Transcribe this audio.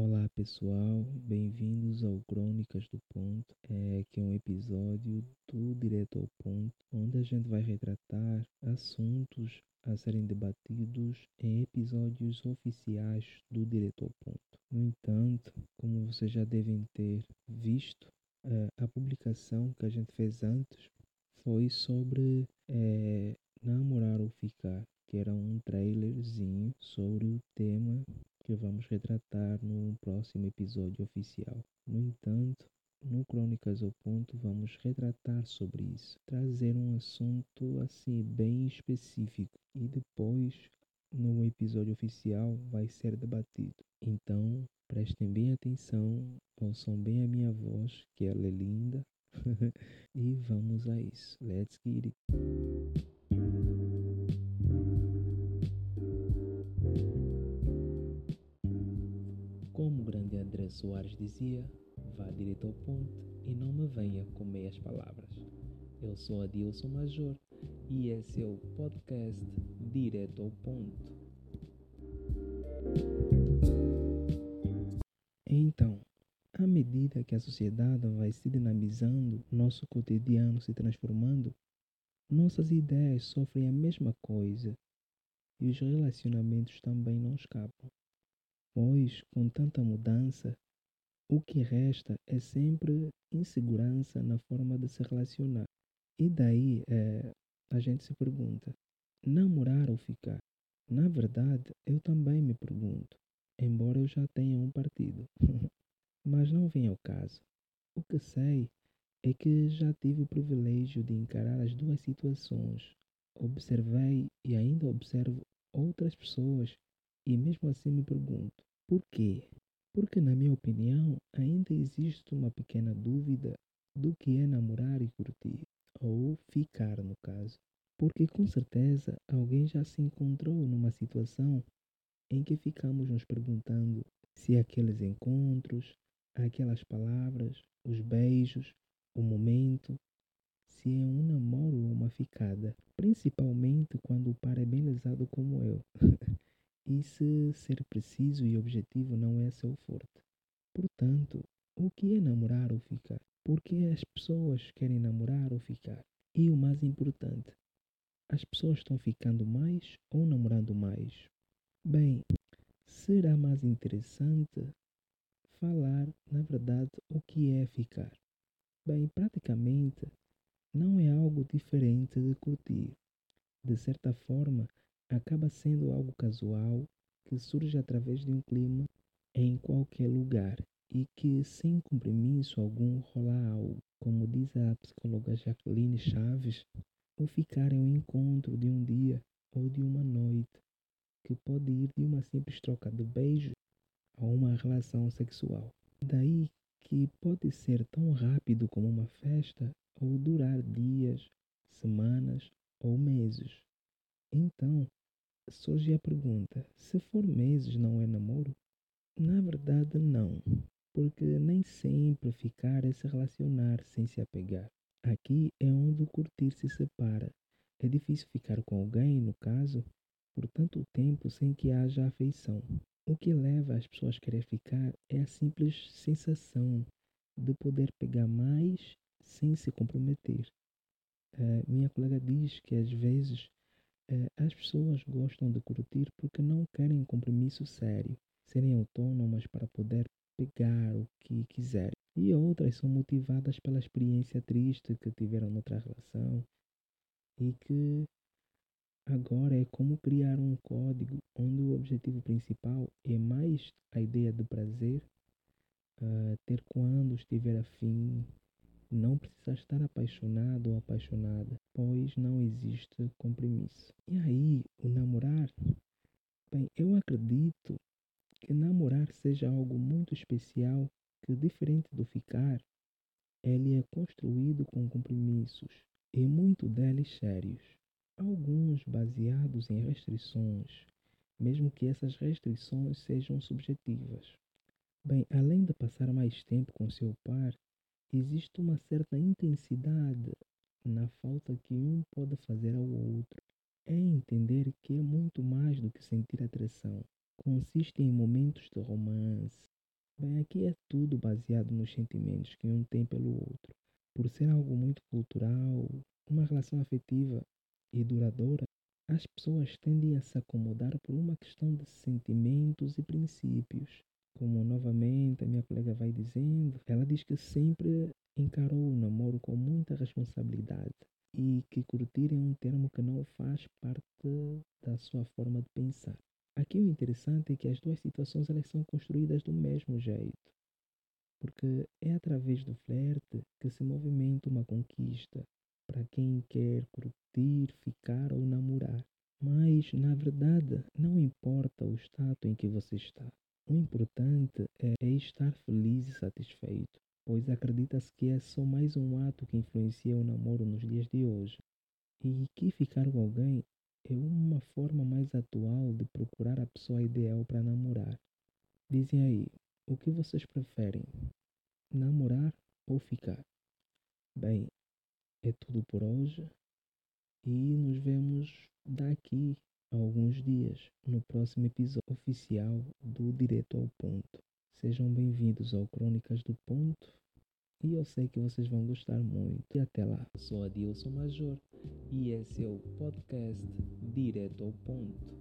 Olá pessoal, bem-vindos ao Crônicas do Ponto, é, que é um episódio do Direto ao Ponto, onde a gente vai retratar assuntos a serem debatidos em episódios oficiais do Direto ao Ponto. No entanto, como vocês já devem ter visto, é, a publicação que a gente fez antes foi sobre é, namorar ou ficar, que era um trailerzinho sobre o tema que vamos retratar no próximo episódio oficial. No entanto, no Crônicas ao Ponto vamos retratar sobre isso, trazer um assunto assim bem específico e depois no episódio oficial vai ser debatido. Então, prestem bem atenção, ouçam bem a minha voz, que ela é linda. e vamos a isso. Let's get it. André Soares dizia, vá direito ao ponto e não me venha com meias palavras. Eu sou Adilson Major e esse é o podcast Direto ao Ponto. Então, à medida que a sociedade vai se dinamizando, nosso cotidiano se transformando, nossas ideias sofrem a mesma coisa e os relacionamentos também não escapam pois com tanta mudança, o que resta é sempre insegurança na forma de se relacionar. E daí é, a gente se pergunta: namorar ou ficar? Na verdade, eu também me pergunto, embora eu já tenha um partido. Mas não vem ao caso. O que sei é que já tive o privilégio de encarar as duas situações. Observei e ainda observo outras pessoas e mesmo assim me pergunto: por quê? Porque, na minha opinião, ainda existe uma pequena dúvida do que é namorar e curtir, ou ficar, no caso. Porque, com certeza, alguém já se encontrou numa situação em que ficamos nos perguntando se aqueles encontros, aquelas palavras, os beijos, o momento, se é um namoro ou uma ficada, principalmente quando o par é bem lesado como eu. E se ser preciso e objetivo não é seu forte? Portanto, o que é namorar ou ficar? Porque as pessoas querem namorar ou ficar? E o mais importante, as pessoas estão ficando mais ou namorando mais? Bem, será mais interessante falar, na verdade, o que é ficar. Bem, praticamente não é algo diferente de curtir. De certa forma, acaba sendo algo casual que surge através de um clima em qualquer lugar e que sem compromisso algum rola algo. Como diz a psicóloga Jacqueline Chaves, o ficar é um encontro de um dia ou de uma noite, que pode ir de uma simples troca de beijo a uma relação sexual. Daí que pode ser tão rápido como uma festa ou durar dias, semanas ou meses. Então, surge a pergunta: se for meses não é namoro? Na verdade, não, porque nem sempre ficar é se relacionar sem se apegar. Aqui é onde o curtir se separa. É difícil ficar com alguém, no caso, por tanto tempo sem que haja afeição. O que leva as pessoas a querer ficar é a simples sensação de poder pegar mais sem se comprometer. Uh, minha colega diz que às vezes as pessoas gostam de curtir porque não querem compromisso sério, serem autônomas para poder pegar o que quiserem. E outras são motivadas pela experiência triste que tiveram noutra relação e que agora é como criar um código onde o objetivo principal é mais a ideia do prazer, uh, ter quando estiver afim, não precisa estar apaixonado ou apaixonada, pois não existe compromisso. E aí, o namorar? Bem, eu acredito que namorar seja algo muito especial que, diferente do ficar, ele é construído com compromissos e muito deles sérios. Alguns baseados em restrições, mesmo que essas restrições sejam subjetivas. Bem, além de passar mais tempo com seu par, existe uma certa intensidade na falta que um pode fazer ao outro. É entender que é muito mais do que sentir atração. Consiste em momentos de romance, Bem, aqui é tudo baseado nos sentimentos que um tem pelo outro. Por ser algo muito cultural, uma relação afetiva e duradoura, as pessoas tendem a se acomodar por uma questão de sentimentos e princípios. Como novamente a minha colega vai dizendo, ela diz que sempre encarou o namoro com muita responsabilidade e que curtir é um termo que não faz parte da sua forma de pensar. Aqui o interessante é que as duas situações elas são construídas do mesmo jeito, porque é através do flerte que se movimenta uma conquista para quem quer curtir, ficar ou namorar. Mas, na verdade, não importa o estado em que você está. O importante é, é estar feliz e satisfeito, pois acredita-se que é só mais um ato que influencia o namoro nos dias de hoje. E que ficar com alguém é uma forma mais atual de procurar a pessoa ideal para namorar. Dizem aí, o que vocês preferem? Namorar ou ficar? Bem, é tudo por hoje e nos vemos daqui alguns dias no próximo episódio oficial do Direto ao Ponto. Sejam bem-vindos ao Crônicas do Ponto e eu sei que vocês vão gostar muito. E até lá. Eu sou Adilson Major e esse é o podcast Direto ao Ponto.